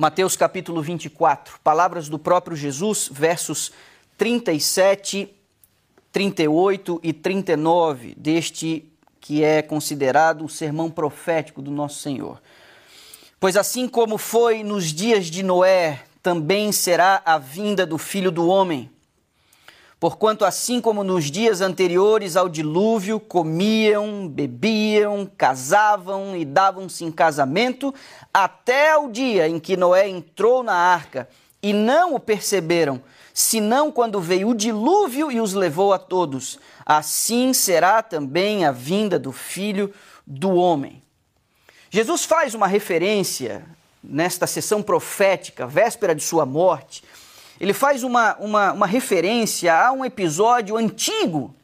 Mateus capítulo 24, palavras do próprio Jesus, versos 37, 38 e 39 deste que é considerado o sermão profético do nosso Senhor. Pois assim como foi nos dias de Noé, também será a vinda do Filho do Homem. Porquanto, assim como nos dias anteriores ao dilúvio, comiam, bebiam, casavam e davam-se em casamento, até o dia em que Noé entrou na arca, e não o perceberam, senão quando veio o dilúvio e os levou a todos. Assim será também a vinda do Filho do Homem. Jesus faz uma referência nesta sessão profética, véspera de sua morte, ele faz uma, uma, uma referência a um episódio antigo,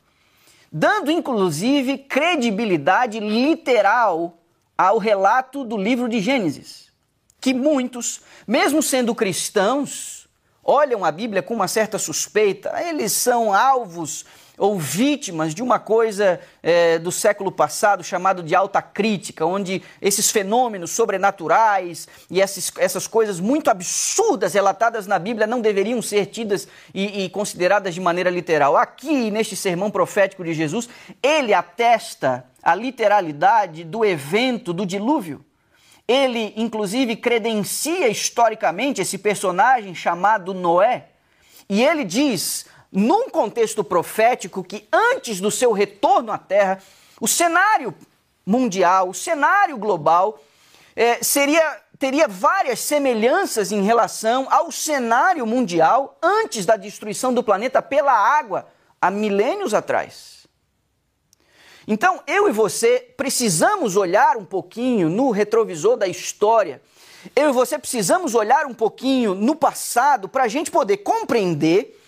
dando inclusive credibilidade literal ao relato do livro de Gênesis. Que muitos, mesmo sendo cristãos, olham a Bíblia com uma certa suspeita, eles são alvos ou vítimas de uma coisa é, do século passado chamado de alta crítica, onde esses fenômenos sobrenaturais e essas, essas coisas muito absurdas relatadas na Bíblia não deveriam ser tidas e, e consideradas de maneira literal. Aqui, neste sermão profético de Jesus, ele atesta a literalidade do evento do dilúvio. Ele, inclusive, credencia historicamente esse personagem chamado Noé. E ele diz num contexto profético que antes do seu retorno à Terra, o cenário mundial, o cenário global, é, seria, teria várias semelhanças em relação ao cenário mundial antes da destruição do planeta pela água, há milênios atrás. Então, eu e você precisamos olhar um pouquinho no retrovisor da história. Eu e você precisamos olhar um pouquinho no passado para a gente poder compreender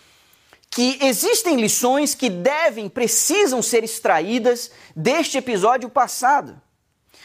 que existem lições que devem, precisam ser extraídas deste episódio passado.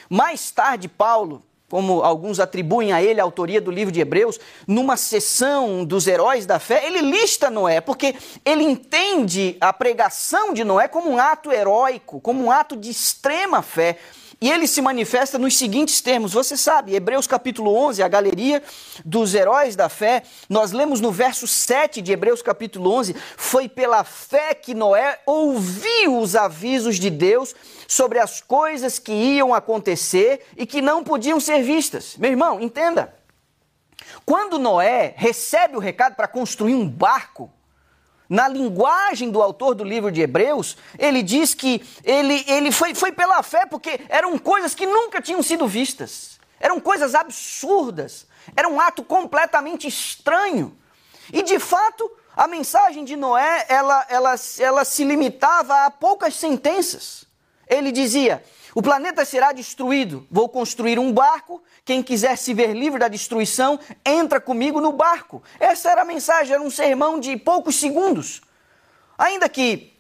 Mais tarde, Paulo, como alguns atribuem a ele a autoria do livro de Hebreus, numa sessão dos heróis da fé, ele lista Noé, porque ele entende a pregação de Noé como um ato heróico, como um ato de extrema fé. E ele se manifesta nos seguintes termos. Você sabe, Hebreus capítulo 11, a galeria dos heróis da fé, nós lemos no verso 7 de Hebreus capítulo 11: Foi pela fé que Noé ouviu os avisos de Deus sobre as coisas que iam acontecer e que não podiam ser vistas. Meu irmão, entenda. Quando Noé recebe o recado para construir um barco, na linguagem do autor do livro de Hebreus, ele diz que ele, ele foi, foi pela fé porque eram coisas que nunca tinham sido vistas. Eram coisas absurdas. Era um ato completamente estranho. E de fato, a mensagem de Noé, ela, ela, ela se limitava a poucas sentenças. Ele dizia: o planeta será destruído. Vou construir um barco. Quem quiser se ver livre da destruição, entra comigo no barco. Essa era a mensagem, era um sermão de poucos segundos. Ainda que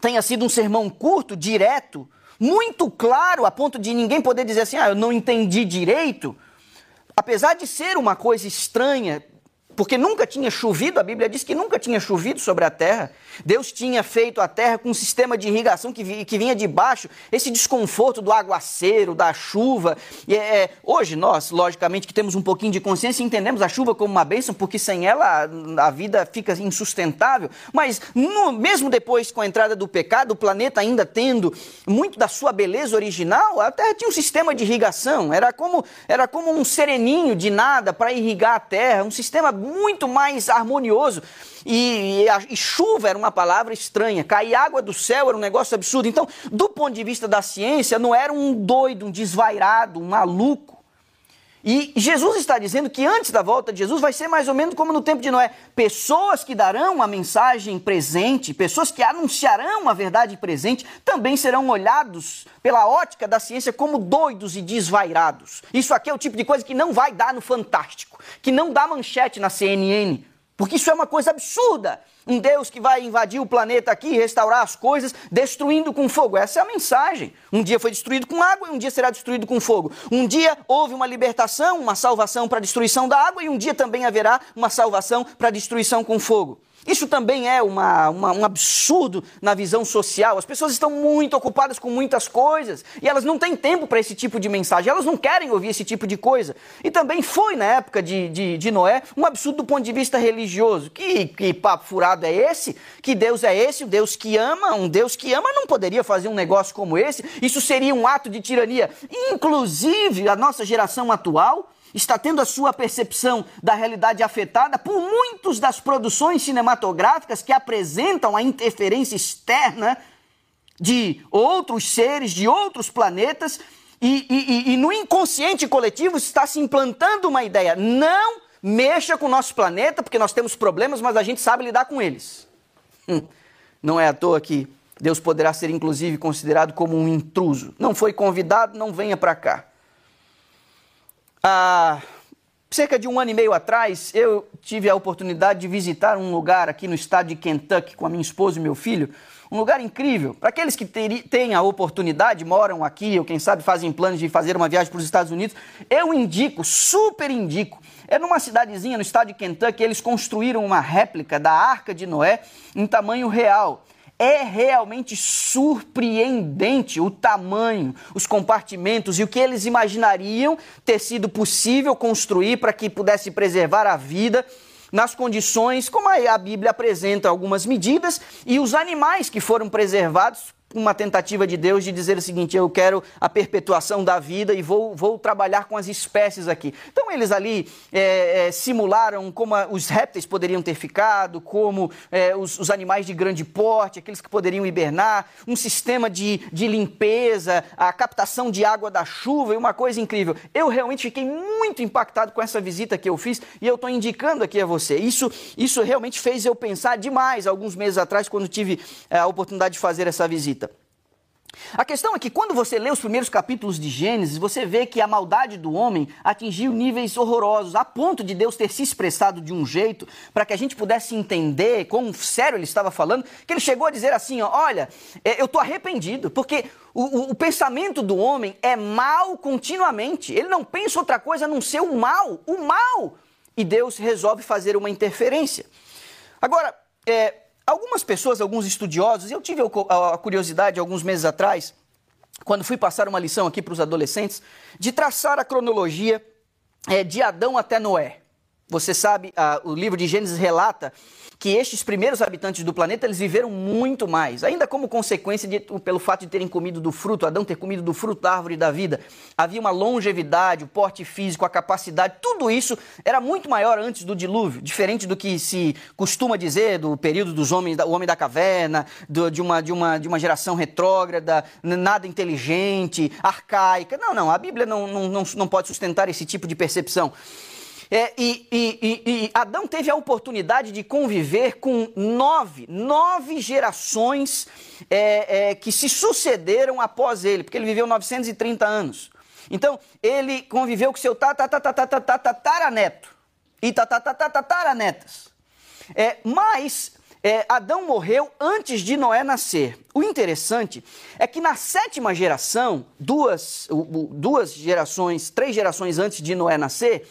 tenha sido um sermão curto, direto, muito claro, a ponto de ninguém poder dizer assim: ah, eu não entendi direito. Apesar de ser uma coisa estranha, porque nunca tinha chovido, a Bíblia diz que nunca tinha chovido sobre a terra. Deus tinha feito a terra com um sistema de irrigação que, que vinha de baixo, esse desconforto do aguaceiro, da chuva. E, é, hoje, nós, logicamente, que temos um pouquinho de consciência, entendemos a chuva como uma bênção, porque sem ela a vida fica insustentável. Mas, no, mesmo depois, com a entrada do pecado, o planeta ainda tendo muito da sua beleza original, a terra tinha um sistema de irrigação. Era como, era como um sereninho de nada para irrigar a terra, um sistema muito mais harmonioso. E, e, a, e, chuva era uma palavra estranha, cair água do céu era um negócio absurdo. Então, do ponto de vista da ciência, não era um doido, um desvairado, um maluco. E Jesus está dizendo que antes da volta de Jesus vai ser mais ou menos como no tempo de Noé: pessoas que darão a mensagem presente, pessoas que anunciarão a verdade presente, também serão olhados pela ótica da ciência como doidos e desvairados. Isso aqui é o tipo de coisa que não vai dar no Fantástico, que não dá manchete na CNN, porque isso é uma coisa absurda. Um Deus que vai invadir o planeta aqui, restaurar as coisas, destruindo com fogo. Essa é a mensagem. Um dia foi destruído com água e um dia será destruído com fogo. Um dia houve uma libertação, uma salvação para a destruição da água e um dia também haverá uma salvação para a destruição com fogo. Isso também é uma, uma, um absurdo na visão social. As pessoas estão muito ocupadas com muitas coisas e elas não têm tempo para esse tipo de mensagem, elas não querem ouvir esse tipo de coisa. E também foi, na época de, de, de Noé, um absurdo do ponto de vista religioso. Que, que papo furado é esse? Que Deus é esse? O Deus que ama? Um Deus que ama não poderia fazer um negócio como esse? Isso seria um ato de tirania. Inclusive, a nossa geração atual está tendo a sua percepção da realidade afetada por muitas das produções cinematográficas que apresentam a interferência externa de outros seres, de outros planetas, e, e, e, no inconsciente coletivo está se implantando uma ideia: não mexa com o nosso planeta, porque nós temos problemas, mas a gente sabe lidar com eles. Hum, não é à toa que Deus poderá ser, inclusive, considerado como um intruso. Não foi convidado, não venha para cá. Há cerca de um ano e meio atrás, eu tive a oportunidade de visitar um lugar aqui no estado de Kentucky com a minha esposa e meu filho. Um lugar incrível. Para aqueles que têm a oportunidade, moram aqui ou quem sabe fazem planos de fazer uma viagem para os Estados Unidos, eu indico, super indico. É numa cidadezinha no estado de Kentucky, eles construíram uma réplica da Arca de Noé em tamanho real. É realmente surpreendente o tamanho, os compartimentos e o que eles imaginariam ter sido possível construir para que pudesse preservar a vida nas condições como a Bíblia apresenta algumas medidas e os animais que foram preservados uma tentativa de Deus de dizer o seguinte: eu quero a perpetuação da vida e vou, vou trabalhar com as espécies aqui. Então eles ali é, é, simularam como a, os répteis poderiam ter ficado, como é, os, os, animais de grande porte, aqueles que poderiam hibernar, um sistema de, de limpeza, a captação de água da chuva e uma coisa incrível. Eu realmente fiquei muito impactado com essa visita que eu fiz e eu estou indicando aqui a você. Isso, isso realmente fez eu pensar demais alguns meses atrás, quando tive é, a oportunidade de fazer essa visita. A questão é que quando você lê os primeiros capítulos de Gênesis, você vê que a maldade do homem atingiu níveis horrorosos, a ponto de Deus ter se expressado de um jeito para que a gente pudesse entender quão sério ele estava falando, que ele chegou a dizer assim: ó, olha, é, eu estou arrependido, porque o, o, o, pensamento do homem é mal continuamente. Ele não pensa outra coisa a não ser o mal, o mal. E Deus resolve fazer uma interferência. Agora, é, Algumas pessoas, alguns estudiosos, eu tive a curiosidade alguns meses atrás, quando fui passar uma lição aqui para os adolescentes, de traçar a cronologia é, de Adão até Noé. Você sabe, a, o livro de Gênesis relata que estes primeiros habitantes do planeta eles viveram muito mais, ainda como consequência de, pelo fato de terem comido do fruto, Adão ter comido do fruto da árvore da vida. Havia uma longevidade, o porte físico, a capacidade, tudo isso era muito maior antes do dilúvio, diferente do que se costuma dizer do período dos homens, o homem da caverna, do, de, uma, de, uma, de uma geração retrógrada, nada inteligente, arcaica. Não, não, a Bíblia não, não, não, não pode sustentar esse tipo de percepção. É, e, e, e, Adão teve a oportunidade de conviver com nove, nove gerações é, é, que se sucederam após ele, porque ele viveu 930 anos. Então, ele conviveu com seu tataraneto e tataranetas. É, mas é, Adão morreu antes de Noé nascer. O interessante é que na sétima geração, duas, duas gerações, três gerações antes de Noé nascer,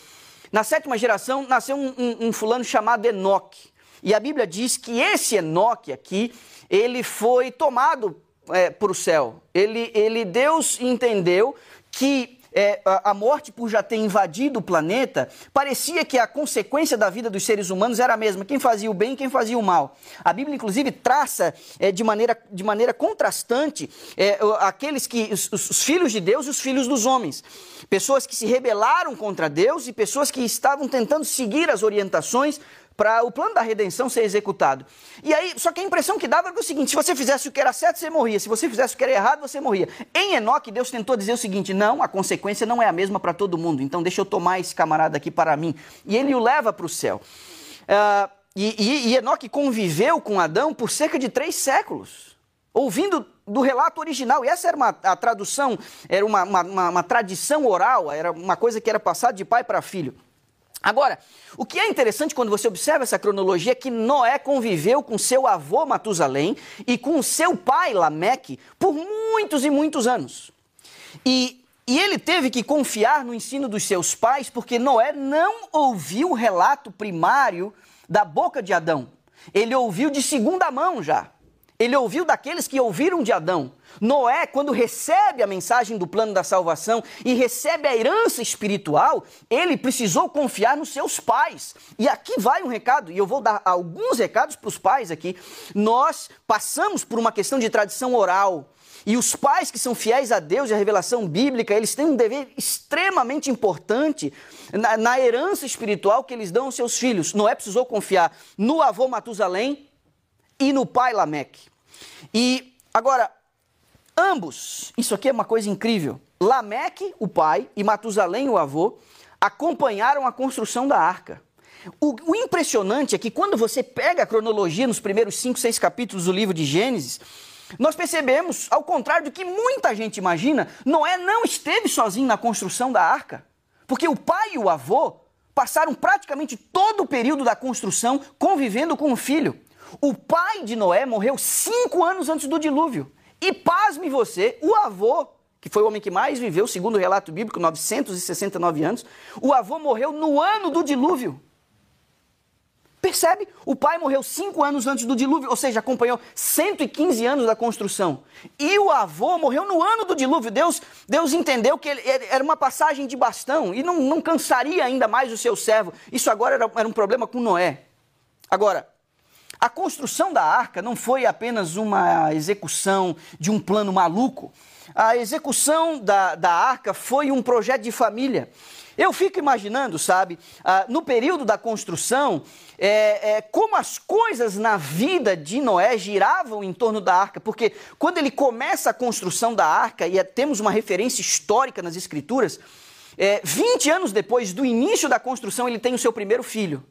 na sétima geração nasceu um, um, um fulano chamado Enoque. E a Bíblia diz que esse Enoque aqui, ele foi tomado é, para o céu. Ele, ele, Deus entendeu que é, a morte por já ter invadido o planeta, parecia que a consequência da vida dos seres humanos era a mesma: quem fazia o bem e quem fazia o mal. A Bíblia, inclusive, traça é, de, maneira, de maneira contrastante é, aqueles que. Os, os filhos de Deus e os filhos dos homens. Pessoas que se rebelaram contra Deus e pessoas que estavam tentando seguir as orientações para o plano da redenção ser executado. E aí, só que a impressão que dava era o seguinte: se você fizesse o que era certo, você morria. Se você fizesse o que era errado, você morria. Em Enoque, Deus tentou dizer o seguinte: não, a consequência não é a mesma para todo mundo. Então deixa eu tomar esse camarada aqui para mim. E ele o leva para o céu. Uh, e, e, e Enoque conviveu com Adão por cerca de três séculos, ouvindo do relato original. E essa era uma a tradução, era uma, uma, uma, uma tradição oral, era uma coisa que era passada de pai para filho. Agora, o que é interessante quando você observa essa cronologia é que Noé conviveu com seu avô Matusalém e com seu pai Lameque por muitos e muitos anos. E, e ele teve que confiar no ensino dos seus pais porque Noé não ouviu o relato primário da boca de Adão. Ele ouviu de segunda mão já. Ele ouviu daqueles que ouviram de Adão. Noé, quando recebe a mensagem do plano da salvação e recebe a herança espiritual, ele precisou confiar nos seus pais. E aqui vai um recado, e eu vou dar alguns recados para os pais aqui. Nós passamos por uma questão de tradição oral. E os pais que são fiéis a Deus e à revelação bíblica, eles têm um dever extremamente importante na, na herança espiritual que eles dão aos seus filhos. Noé precisou confiar no avô Matusalém e no pai Lameque. E agora, ambos, isso aqui é uma coisa incrível. Lameque, o pai, e Matusalém, o avô, acompanharam a construção da arca. O, o, impressionante é que quando você pega a cronologia nos primeiros cinco, seis capítulos do livro de Gênesis, nós percebemos, ao contrário do que muita gente imagina, Noé não esteve sozinho na construção da arca. Porque o pai e o avô passaram praticamente todo o período da construção convivendo com o filho. O pai de Noé morreu cinco anos antes do dilúvio. E pasme você, o avô, que foi o homem que mais viveu, segundo o relato bíblico, 969 anos, o avô morreu no ano do dilúvio. Percebe? O pai morreu cinco anos antes do dilúvio, ou seja, acompanhou 115 anos da construção. E o avô morreu no ano do dilúvio. Deus, Deus entendeu que ele, era uma passagem de bastão e não, não cansaria ainda mais o seu servo. Isso agora era, era um problema com Noé. Agora, a construção da arca não foi apenas uma execução de um plano maluco. A execução da, da arca foi um projeto de família. Eu fico imaginando, sabe, ah, no período da construção, é, é, como as coisas na vida de Noé giravam em torno da arca, porque quando ele começa a construção da arca, e é, temos uma referência histórica nas Escrituras, é, 20 anos depois do início da construção, ele tem o seu primeiro filho,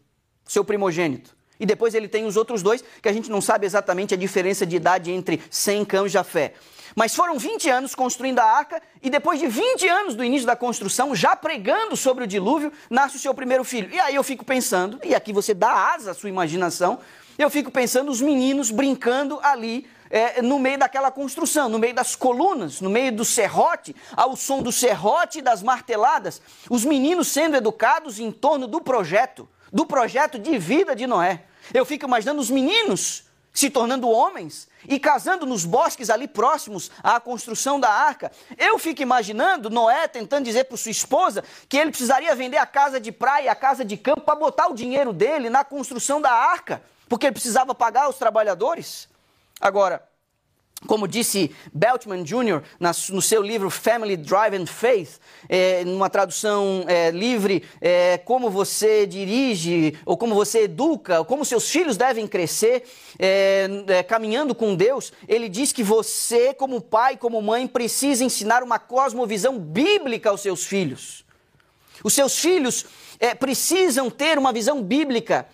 seu primogênito. E depois ele tem os outros dois, que a gente não sabe exatamente a diferença de idade entre Sem, Cão e Jafé. Mas foram 20 anos construindo a arca, e depois de 20 anos do início da construção, já pregando sobre o dilúvio, nasce o seu primeiro filho. E aí eu fico pensando, e aqui você dá asa à sua imaginação, eu fico pensando os meninos brincando ali é, no meio daquela construção, no meio das colunas, no meio do serrote, ao som do serrote e das marteladas, os meninos sendo educados em torno do projeto, do projeto de vida de Noé. Eu fico imaginando os meninos se tornando homens e casando nos bosques ali próximos à construção da arca. Eu fico imaginando Noé tentando dizer para sua esposa que ele precisaria vender a casa de praia a casa de campo para botar o dinheiro dele na construção da arca, porque ele precisava pagar os trabalhadores. Agora, como disse Beltman Jr. no seu livro Family Drive and Faith, é, numa tradução é, livre, é, como você dirige, ou como você educa, ou como seus filhos devem crescer é, é, caminhando com Deus, ele diz que você, como pai, como mãe, precisa ensinar uma cosmovisão bíblica aos seus filhos. Os seus filhos é, precisam ter uma visão bíblica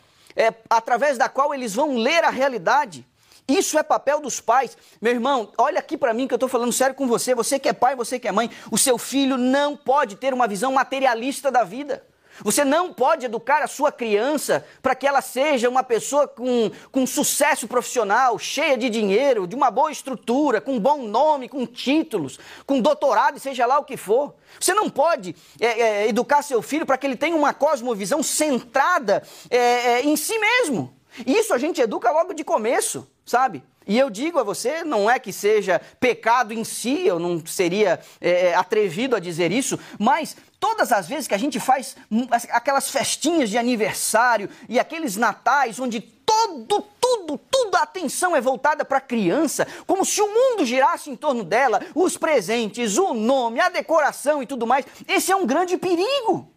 através da qual eles vão ler a realidade. Isso é papel dos pais. Meu irmão, olha aqui para mim que eu estou falando sério com você. Você que é pai, você que é mãe. O seu filho não pode ter uma visão materialista da vida. Você não pode educar a sua criança para que ela seja uma pessoa com, com sucesso profissional, cheia de dinheiro, de uma boa estrutura, com bom nome, com títulos, com doutorado, seja lá o que for. Você não pode é, é, educar seu filho para que ele tenha uma cosmovisão centrada é, é em si mesmo. Isso a gente educa logo de começo sabe? E eu digo a você, não é que seja pecado em si, eu não seria é, é, atrevido a dizer isso, mas todas as vezes que a gente faz aquelas festinhas de aniversário e aqueles natais onde todo, tudo, tudo a atenção é voltada para a criança, como se o mundo girasse em torno dela, os presentes, o nome, a decoração e tudo mais, esse é um grande perigo.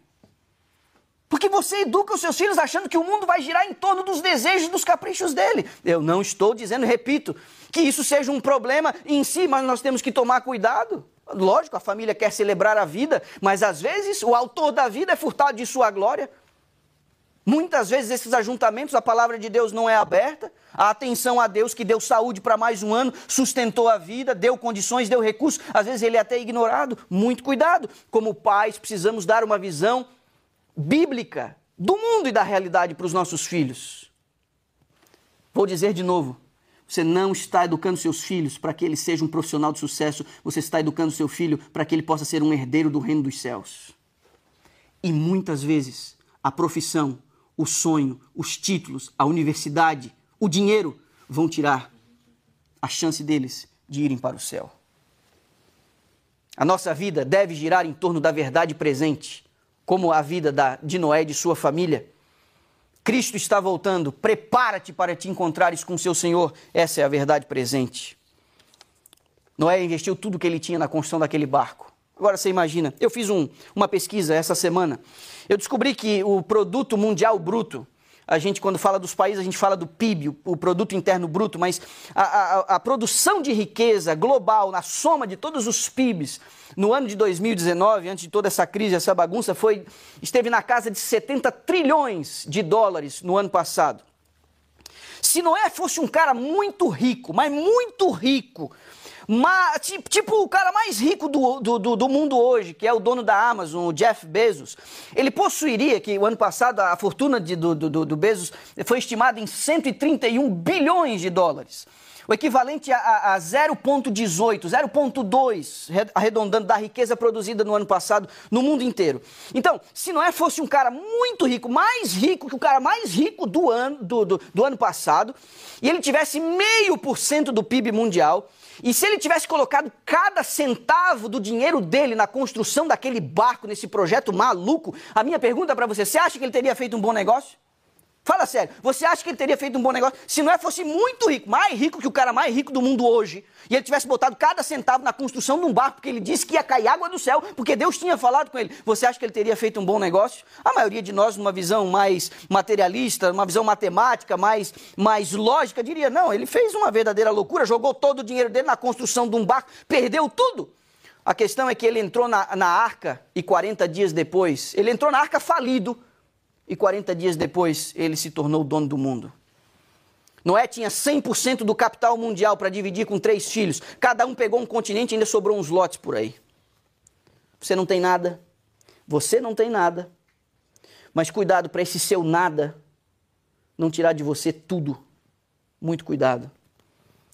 Porque você educa os seus filhos achando que o mundo vai girar em torno dos desejos e dos caprichos dele. Eu não estou dizendo, repito, que isso seja um problema em si, mas nós temos que tomar cuidado. Lógico, a família quer celebrar a vida, mas às vezes o autor da vida é furtado de sua glória. Muitas vezes esses ajuntamentos, a palavra de Deus não é aberta. A atenção a Deus que deu saúde para mais um ano, sustentou a vida, deu condições, deu recursos. Às vezes ele é até ignorado. Muito cuidado. Como pais, precisamos dar uma visão bíblica do mundo e da realidade para os nossos filhos. Vou dizer de novo: você não está educando seus filhos para que ele seja um profissional de sucesso, você está educando seu filho para que ele possa ser um herdeiro do reino dos céus. E muitas vezes a profissão, o sonho, os títulos, a universidade, o dinheiro vão tirar a chance deles de irem para o céu. A nossa vida deve girar em torno da verdade presente, como a vida da, de Noé e de sua família. Cristo está voltando, prepara-te para te encontrares com seu Senhor. Essa é a verdade presente. Noé investiu tudo que ele tinha na construção daquele barco. Agora você imagina, eu fiz um, uma pesquisa essa semana. Eu descobri que o produto mundial bruto, a gente, quando fala dos países, a gente fala do PIB, o, produto interno bruto, mas a, a, a, produção de riqueza global, na soma de todos os PIBs, no ano de 2019, antes de toda essa crise, essa bagunça, foi, esteve na casa de 70 trilhões de dólares no ano passado. Se Noé fosse um cara muito rico, mas muito rico, tipo o cara mais rico do, do, do, mundo hoje, que é o dono da Amazon, o Jeff Bezos, ele possuiria, que o ano passado a fortuna de, do, do, do Bezos foi estimada em 131 bilhões de dólares o equivalente a, a 0,18, 0,2, arredondando da riqueza produzida no ano passado no mundo inteiro. Então, se Noé fosse um cara muito rico, mais rico que o cara mais rico do ano, do, do, do ano passado, e ele tivesse meio por cento do PIB mundial, e se ele tivesse colocado cada centavo do dinheiro dele na construção daquele barco, nesse projeto maluco, a minha pergunta para você, você acha que ele teria feito um bom negócio? Fala sério, você acha que ele teria feito um bom negócio se não é fosse muito rico, mais rico que o cara mais rico do mundo hoje, e ele tivesse botado cada centavo na construção de um barco, porque ele disse que ia cair água do céu, porque Deus tinha falado com ele. Você acha que ele teria feito um bom negócio? A maioria de nós, numa visão mais materialista, uma visão matemática, mais, mais lógica, diria: não, ele fez uma verdadeira loucura, jogou todo o dinheiro dele na construção de um barco, perdeu tudo. A questão é que ele entrou na, na arca e 40 dias depois, ele entrou na arca falido e 40 dias depois ele se tornou o dono do mundo. Noé tinha 100% do capital mundial para dividir com três filhos. Cada um pegou um continente e ainda sobrou uns lotes por aí. Você não tem nada. Você não tem nada. Mas cuidado para esse seu nada não tirar de você tudo. Muito cuidado.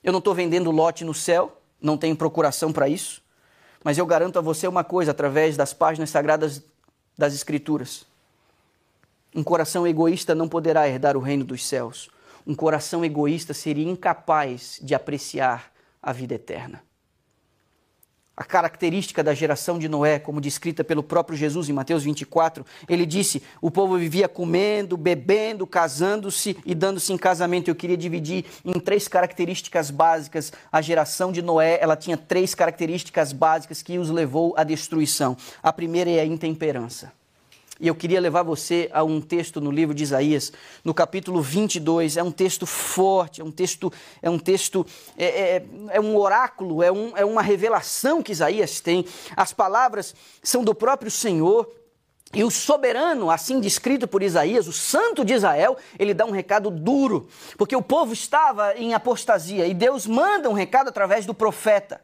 Eu não estou vendendo lote no céu, não tenho procuração para isso. Mas eu garanto a você uma coisa através das páginas sagradas das Escrituras um coração egoísta não poderá herdar o reino dos céus. Um coração egoísta seria incapaz de apreciar a vida eterna. A característica da geração de Noé, como descrita pelo próprio Jesus em Mateus 24, ele disse: o povo vivia comendo, bebendo, casando-se e dando-se em casamento. Eu queria dividir em três características básicas. A geração de Noé, ela tinha três características básicas que os levou à destruição. A primeira é a intemperança. E eu queria levar você a um texto no livro de Isaías, no capítulo 22. É um texto forte, é um texto, é um texto, é, é, é um oráculo, é, um, é uma revelação que Isaías tem. As palavras são do próprio Senhor. E o soberano, assim descrito por Isaías, o santo de Israel, ele dá um recado duro, porque o povo estava em apostasia e Deus manda um recado através do profeta.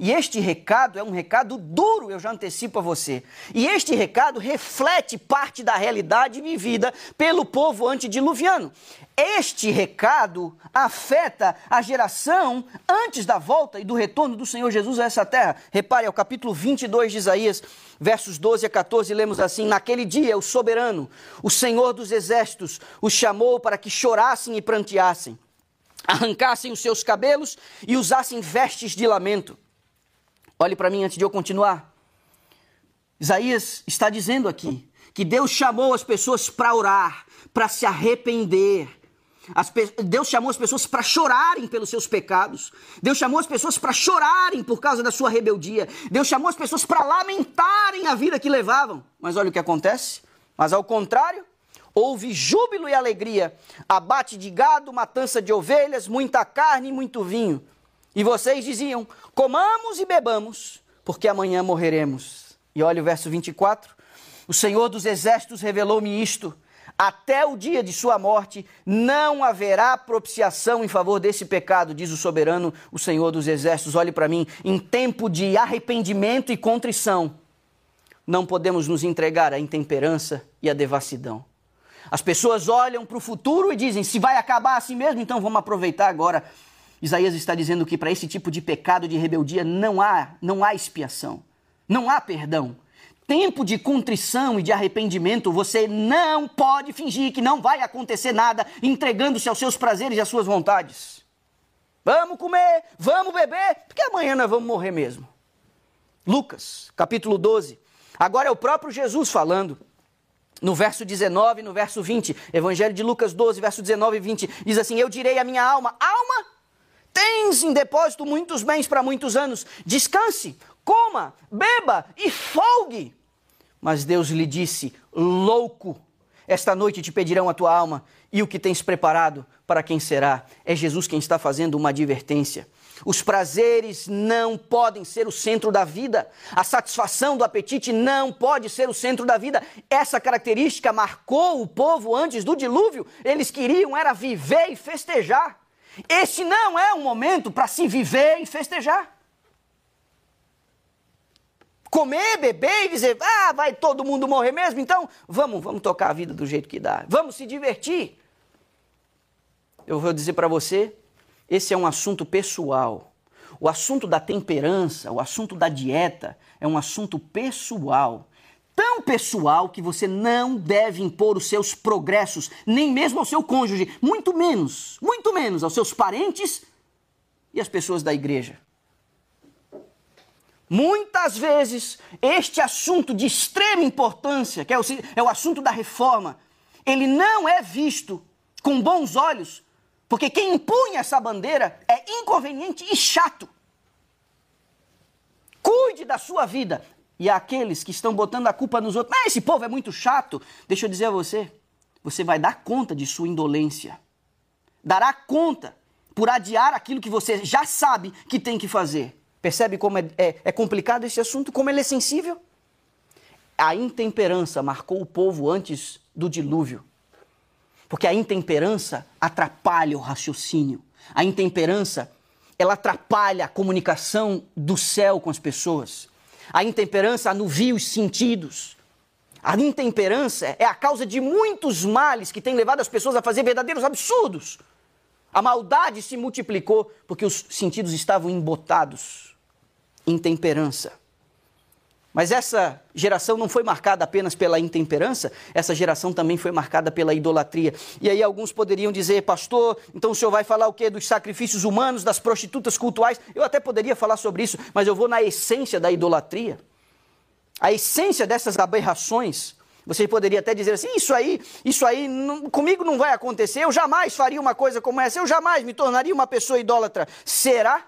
E este recado é um recado duro, eu já antecipo a você. E este recado reflete parte da realidade vivida pelo povo antediluviano. Este recado afeta a geração antes da volta e do retorno do Senhor Jesus a essa terra. Repare, é o capítulo 22 de Isaías, versos 12 a 14, lemos assim: Naquele dia, o soberano, o Senhor dos exércitos, os chamou para que chorassem e pranteassem, arrancassem os seus cabelos e usassem vestes de lamento Olhe para mim antes de eu continuar. Isaías está dizendo aqui que Deus chamou as pessoas para orar, para se arrepender. Deus chamou as pessoas para chorarem pelos seus pecados. Deus chamou as pessoas para chorarem por causa da sua rebeldia. Deus chamou as pessoas para lamentarem a vida que levavam. Mas olha o que acontece. Mas ao contrário, houve júbilo e alegria, abate de gado, matança de ovelhas, muita carne e muito vinho. E vocês diziam: comamos e bebamos, porque amanhã morreremos. E olha o verso 24: O Senhor dos Exércitos revelou-me isto. Até o dia de sua morte não haverá propiciação em favor desse pecado, diz o soberano, o Senhor dos Exércitos. Olhe para mim, em tempo de arrependimento e contrição, não podemos nos entregar à intemperança e à devassidão. As pessoas olham para o futuro e dizem: se vai acabar assim mesmo, então vamos aproveitar agora Isaías está dizendo que para esse tipo de pecado de rebeldia não há, não há expiação, não há perdão. tempo de contrição e de arrependimento, você não pode fingir que não vai acontecer nada entregando-se aos seus prazeres e às suas vontades. Vamos comer, vamos beber, porque amanhã nós vamos morrer mesmo. Lucas, capítulo 12. Agora é o próprio Jesus falando. No verso 19 e no verso 20, Evangelho de Lucas 12, verso 19 e 20, diz assim: Eu direi à minha alma: Alma, tens em depósito muitos bens para muitos anos, descanse, coma, beba e folgue. Mas Deus lhe disse: Louco, esta noite te pedirão a tua alma, e o que tens preparado para quem será? É Jesus quem está fazendo uma advertência. Os prazeres não podem ser o centro da vida. A satisfação do apetite não pode ser o centro da vida. Essa característica marcou o povo antes do dilúvio. Eles queriam era viver e festejar. Esse não é um momento para se viver e festejar comer, beber e dizer, ah, vai todo mundo morrer mesmo, então vamos, vamos tocar a vida do jeito que dá, vamos se divertir. Eu vou dizer para você, esse é um assunto pessoal. O assunto da temperança, o assunto da dieta é um assunto pessoal. Tão pessoal que você não deve impor os seus progressos, nem mesmo ao seu cônjuge, muito menos, muito menos aos seus parentes e às pessoas da igreja. Muitas vezes, este assunto de extrema importância, que é o, é o assunto da reforma, ele não é visto com bons olhos, porque quem impunha essa bandeira é inconveniente e chato. Cuide da sua vida. E aqueles que estão botando a culpa nos outros, ah, esse povo é muito chato. Deixa eu dizer a você, você vai dar conta de sua indolência. Dará conta por adiar aquilo que você já sabe que tem que fazer. Percebe como é, é, é complicado esse assunto, como ele é sensível? A intemperança marcou o povo antes do dilúvio. Porque a intemperança atrapalha o raciocínio. A intemperança, ela atrapalha a comunicação do céu com as pessoas. A intemperança anuvia os sentidos. A intemperança é a causa de muitos males que têm levado as pessoas a fazer verdadeiros absurdos. A maldade se multiplicou porque os sentidos estavam embotados intemperança. Mas essa geração não foi marcada apenas pela intemperança, essa geração também foi marcada pela idolatria. E aí alguns poderiam dizer, pastor, então o senhor vai falar o quê? Dos sacrifícios humanos, das prostitutas cultuais? Eu até poderia falar sobre isso, mas eu vou na essência da idolatria. A essência dessas aberrações. Você poderia até dizer assim: isso aí, isso aí não, comigo não vai acontecer, eu jamais faria uma coisa como essa, eu jamais me tornaria uma pessoa idólatra. Será?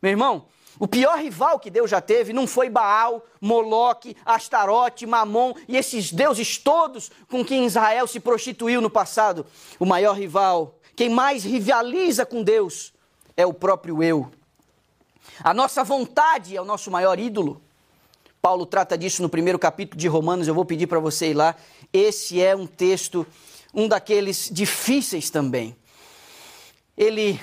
Meu irmão, o pior rival que Deus já teve não foi Baal, Moloque, Astarote, Mamon e esses deuses todos com quem Israel se prostituiu no passado. O maior rival, quem mais rivaliza com Deus, é o próprio eu. A nossa vontade é o nosso maior ídolo. Paulo trata disso no primeiro capítulo de Romanos, eu vou pedir para você ir lá. Esse é um texto, um daqueles difíceis também. Ele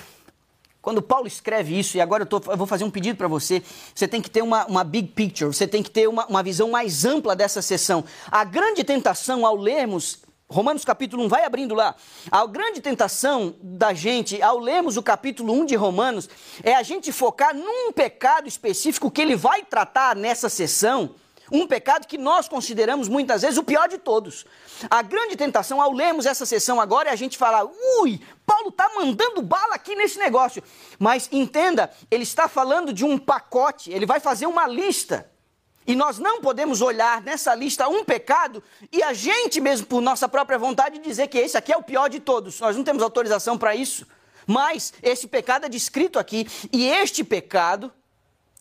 quando Paulo escreve isso, e agora eu, tô, eu vou fazer um pedido para você, você tem que ter uma, uma big picture, você tem que ter uma, uma visão mais ampla dessa sessão. A grande tentação ao lermos Romanos capítulo 1, vai abrindo lá. A grande tentação da gente, ao lermos o capítulo 1 de Romanos, é a gente focar num pecado específico que ele vai tratar nessa sessão um pecado que nós consideramos muitas vezes o pior de todos. A grande tentação ao lermos essa sessão agora é a gente falar: ui, Paulo está mandando bala aqui nesse negócio. Mas entenda, ele está falando de um pacote, ele vai fazer uma lista. E nós não podemos olhar nessa lista um pecado e a gente mesmo, por nossa própria vontade, dizer que esse aqui é o pior de todos. Nós não temos autorização para isso. Mas esse pecado é descrito aqui, e este pecado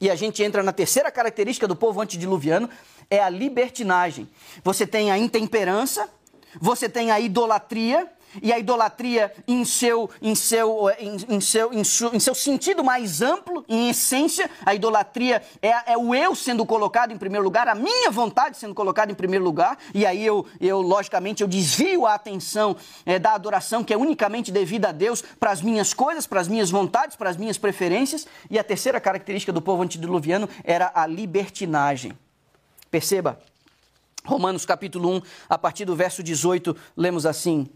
e a gente entra na terceira característica do povo antediluviano, é a libertinagem. Você tem a intemperança, você tem a idolatria, e a idolatria em seu, em seu, em, em seu, em, su, em seu sentido mais amplo, em essência, a idolatria é, é, o eu sendo colocado em primeiro lugar, a minha vontade sendo colocada em primeiro lugar, e aí eu, eu logicamente, eu desvio a atenção é, da adoração que é unicamente devida a Deus para as minhas coisas, para as minhas vontades, para as minhas preferências, e a terceira característica do povo antediluviano era a libertinagem. Perceba, Romanos capítulo 1, a partir do verso 18, lemos assim: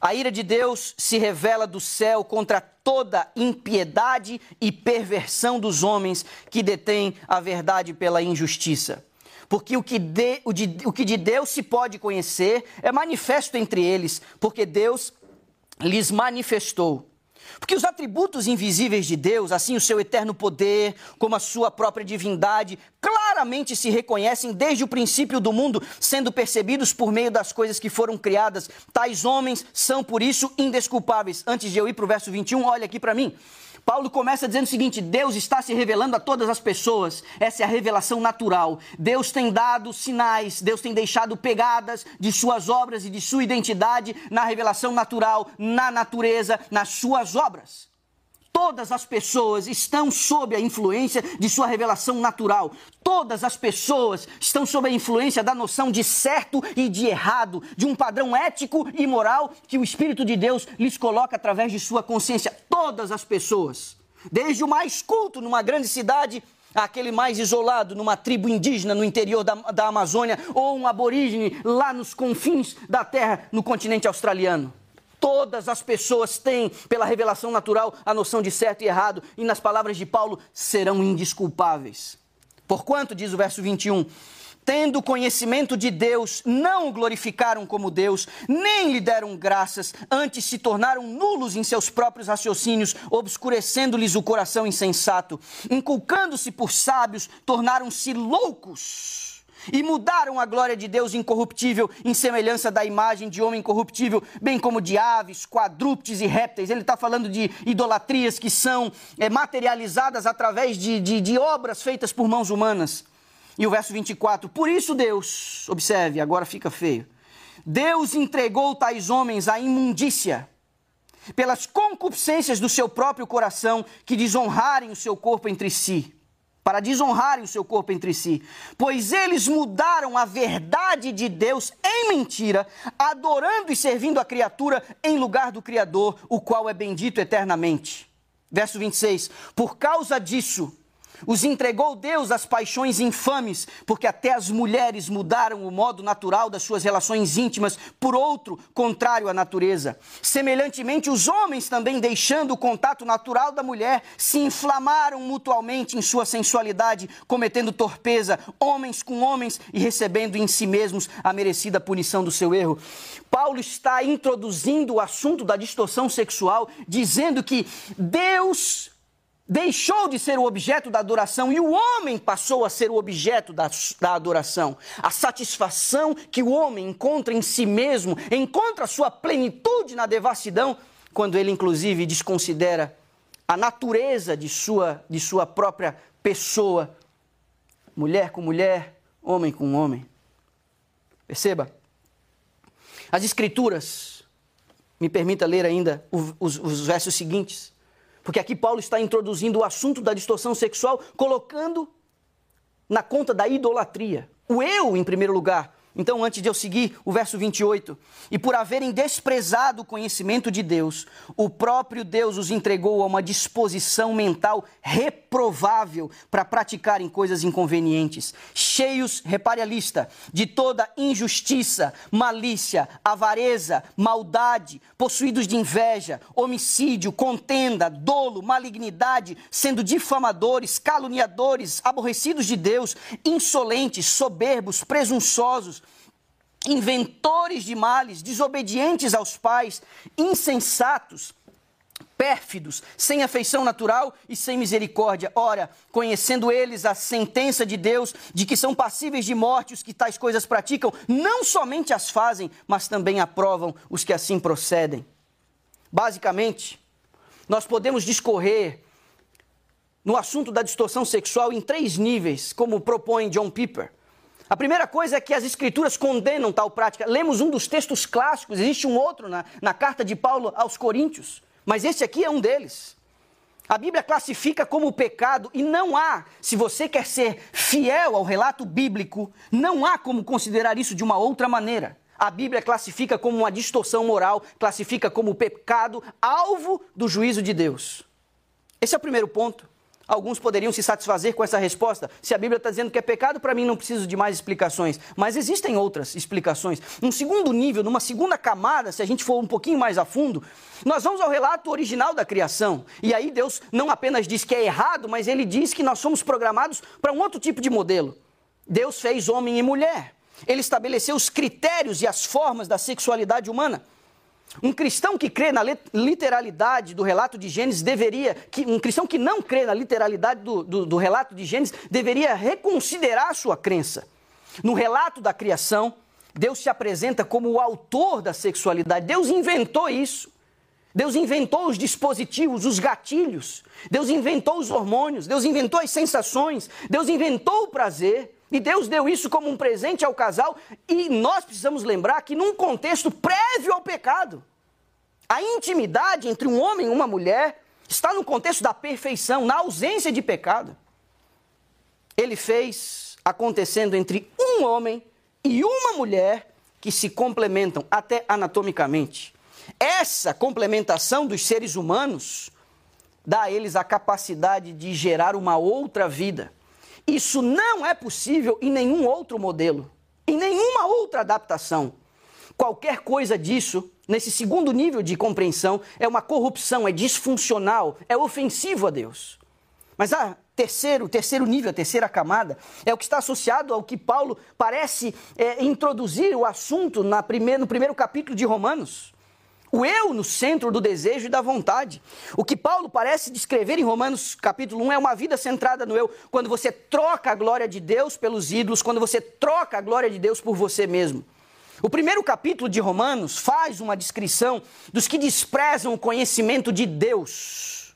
a ira de Deus se revela do céu contra toda impiedade e perversão dos homens que detêm a verdade pela injustiça. porque o que, de, o, de, o que de Deus se pode conhecer é manifesto entre eles, porque Deus lhes manifestou. Porque os atributos invisíveis de Deus, assim o seu eterno poder, como a sua própria divindade, claramente se reconhecem desde o princípio do mundo, sendo percebidos por meio das coisas que foram criadas. Tais homens são, por isso, indesculpáveis. Antes de eu ir para o verso 21, olha aqui para mim. Paulo começa dizendo o seguinte: Deus está se revelando a todas as pessoas. Essa é a revelação natural. Deus tem dado sinais, Deus tem deixado pegadas de suas obras e de sua identidade na revelação natural, na natureza, nas suas obras. Todas as pessoas estão sob a influência de sua revelação natural. Todas as pessoas estão sob a influência da noção de certo e de errado, de um padrão ético e moral que o Espírito de Deus lhes coloca através de sua consciência. Todas as pessoas, desde o mais culto numa grande cidade aquele mais isolado numa tribo indígena no interior da, da Amazônia ou um aborígene lá nos confins da terra no continente australiano. Todas as pessoas têm, pela revelação natural, a noção de certo e errado, e nas palavras de Paulo, serão indisculpáveis. Porquanto, diz o verso 21, tendo conhecimento de Deus, não o glorificaram como Deus, nem lhe deram graças, antes se tornaram nulos em seus próprios raciocínios, obscurecendo-lhes o coração insensato. Inculcando-se por sábios, tornaram-se loucos e mudaram a glória de Deus incorruptível em semelhança da imagem de homem corruptível, bem como de aves, quadrúpedes e répteis. Ele está falando de idolatrias que são é, materializadas através de, de, de obras feitas por mãos humanas. E o verso 24: Por isso Deus, observe, agora fica feio. Deus entregou tais homens à imundícia, pelas concupiscências do seu próprio coração, que desonrarem o seu corpo entre si para desonrarem o seu corpo entre si, pois eles mudaram a verdade de Deus em mentira, adorando e servindo a criatura em lugar do Criador, o qual é bendito eternamente. Verso 26: Por causa disso, os entregou Deus às paixões infames, porque até as mulheres mudaram o modo natural das suas relações íntimas por outro contrário à natureza. Semelhantemente, os homens também, deixando o contato natural da mulher, se inflamaram mutualmente em sua sensualidade, cometendo torpeza, homens com homens e recebendo em si mesmos a merecida punição do seu erro. Paulo está introduzindo o assunto da distorção sexual, dizendo que Deus deixou de ser o objeto da adoração e o homem passou a ser o objeto da, da, adoração. A satisfação que o homem encontra em si mesmo, encontra sua plenitude na devassidão, quando ele, inclusive, desconsidera a natureza de sua, de sua própria pessoa, mulher com mulher, homem com homem. Perceba? As Escrituras, me permita ler ainda os, os versos seguintes porque aqui Paulo está introduzindo o assunto da distorção sexual, colocando na conta da idolatria. O eu, em primeiro lugar, então, antes de eu seguir, o verso 28. E por haverem desprezado o conhecimento de Deus, o próprio Deus os entregou a uma disposição mental reprovável para praticarem coisas inconvenientes, cheios, repare a lista, de toda injustiça, malícia, avareza, maldade, possuídos de inveja, homicídio, contenda, dolo, malignidade, sendo difamadores, caluniadores, aborrecidos de Deus, insolentes, soberbos, presunçosos inventores de males, desobedientes aos pais, insensatos, pérfidos, sem afeição natural e sem misericórdia. Ora, conhecendo eles a sentença de Deus de que são passíveis de morte os que tais coisas praticam, não somente as fazem, mas também aprovam os que assim procedem. Basicamente, nós podemos discorrer no assunto da distorção sexual em três níveis, como propõe John Piper. A primeira coisa é que as escrituras condenam tal prática. Lemos um dos textos clássicos, existe um outro na, na carta de Paulo aos Coríntios, mas esse aqui é um deles. A Bíblia classifica como pecado e não há, se você quer ser fiel ao relato bíblico, não há como considerar isso de uma outra maneira. A Bíblia classifica como uma distorção moral, classifica como pecado, alvo do juízo de Deus. Esse é o primeiro ponto. Alguns poderiam se satisfazer com essa resposta. Se a Bíblia está dizendo que é pecado, para mim não preciso de mais explicações. Mas existem outras explicações. Um segundo nível, numa segunda camada, se a gente for um pouquinho mais a fundo, nós vamos ao relato original da criação. E aí Deus não apenas diz que é errado, mas ele diz que nós somos programados para um outro tipo de modelo. Deus fez homem e mulher. Ele estabeleceu os critérios e as formas da sexualidade humana. Um cristão que crê na literalidade do relato de Gênesis deveria, que, um cristão que não crê na literalidade do, do, do relato de Gênesis deveria reconsiderar sua crença. No relato da criação, Deus se apresenta como o autor da sexualidade. Deus inventou isso. Deus inventou os dispositivos, os gatilhos. Deus inventou os hormônios. Deus inventou as sensações. Deus inventou o prazer. E Deus deu isso como um presente ao casal. E nós precisamos lembrar que, num contexto prévio ao pecado, a intimidade entre um homem e uma mulher está no contexto da perfeição, na ausência de pecado. Ele fez acontecendo entre um homem e uma mulher que se complementam até anatomicamente. Essa complementação dos seres humanos dá a eles a capacidade de gerar uma outra vida. Isso não é possível em nenhum outro modelo, em nenhuma outra adaptação. Qualquer coisa disso, nesse segundo nível de compreensão, é uma corrupção, é disfuncional, é ofensivo a Deus. Mas a terceiro, terceiro nível, a terceira camada, é o que está associado ao que Paulo parece é, introduzir o assunto na no primeiro capítulo de Romanos. O eu no centro do desejo e da vontade. O que Paulo parece descrever em Romanos capítulo 1 é uma vida centrada no eu, quando você troca a glória de Deus pelos ídolos, quando você troca a glória de Deus por você mesmo. O primeiro capítulo de Romanos faz uma descrição dos que desprezam o conhecimento de Deus,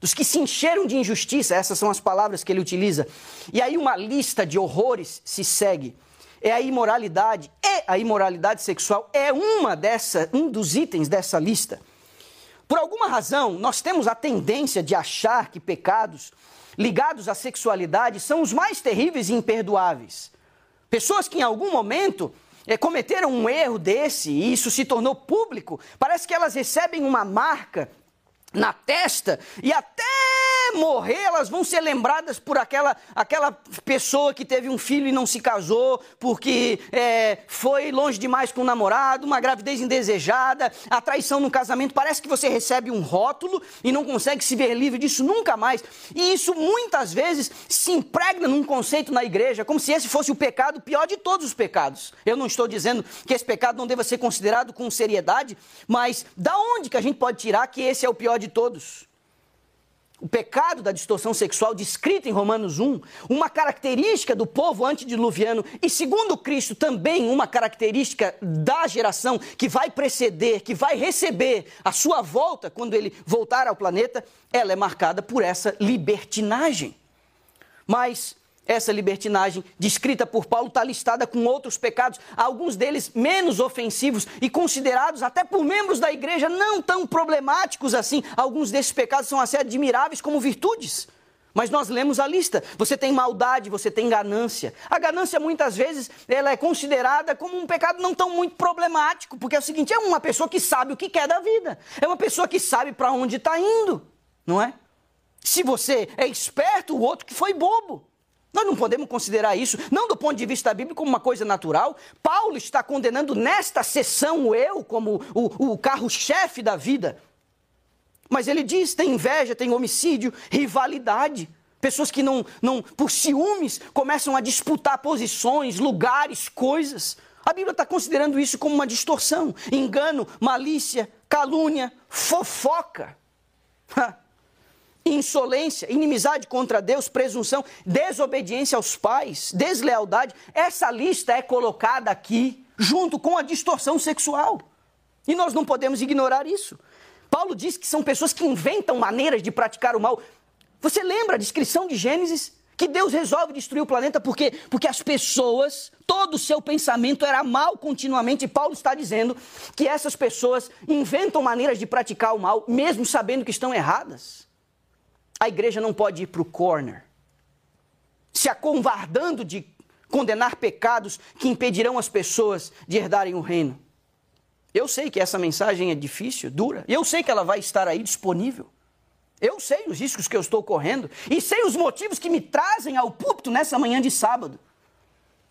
dos que se encheram de injustiça, essas são as palavras que ele utiliza. E aí uma lista de horrores se segue é a imoralidade. E a imoralidade sexual é uma dessa, um dos itens dessa lista. Por alguma razão, nós temos a tendência de achar que pecados ligados à sexualidade são os mais terríveis e imperdoáveis. Pessoas que em algum momento é, cometeram um erro desse e isso se tornou público, parece que elas recebem uma marca na testa e até morrer, elas vão ser lembradas por aquela, aquela pessoa que teve um filho e não se casou, porque é, foi longe demais com o namorado, uma gravidez indesejada, a traição no casamento. Parece que você recebe um rótulo e não consegue se ver livre disso nunca mais. E isso muitas vezes se impregna num conceito na igreja, como se esse fosse o pecado pior de todos os pecados. Eu não estou dizendo que esse pecado não deva ser considerado com seriedade, mas da onde que a gente pode tirar que esse é o pior de todos? O pecado da distorção sexual descrito em Romanos 1, uma característica do povo antediluviano e, segundo Cristo, também uma característica da geração que vai preceder, que vai receber a sua volta quando ele voltar ao planeta, ela é marcada por essa libertinagem. Mas essa libertinagem descrita por Paulo está listada com outros pecados, alguns deles menos ofensivos e considerados até por membros da igreja não tão problemáticos assim. Alguns desses pecados são assim admiráveis como virtudes. Mas nós lemos a lista. Você tem maldade, você tem ganância. A ganância muitas vezes ela é considerada como um pecado não tão muito problemático, porque é o seguinte, é uma pessoa que sabe o que quer da vida. É uma pessoa que sabe para onde está indo, não é? Se você é esperto, o outro que foi bobo. Nós não podemos considerar isso, não do ponto de vista bíblico, como uma coisa natural. Paulo está condenando nesta sessão o eu como o, o carro-chefe da vida. Mas ele diz: tem inveja, tem homicídio, rivalidade. Pessoas que não, não, por ciúmes, começam a disputar posições, lugares, coisas. A Bíblia está considerando isso como uma distorção, engano, malícia, calúnia, fofoca insolência, inimizade contra Deus, presunção, desobediência aos pais, deslealdade. Essa lista é colocada aqui junto com a distorção sexual. E nós não podemos ignorar isso. Paulo diz que são pessoas que inventam maneiras de praticar o mal. Você lembra a descrição de Gênesis? Que Deus resolve destruir o planeta por quê? Porque as pessoas, todo o seu pensamento era mal continuamente. E Paulo está dizendo que essas pessoas inventam maneiras de praticar o mal, mesmo sabendo que estão erradas. A igreja não pode ir para o corner, se acovardando de condenar pecados que impedirão as pessoas de herdarem o reino. Eu sei que essa mensagem é difícil, dura, e eu sei que ela vai estar aí disponível. Eu sei os riscos que eu estou correndo e sei os motivos que me trazem ao púlpito nessa manhã de sábado.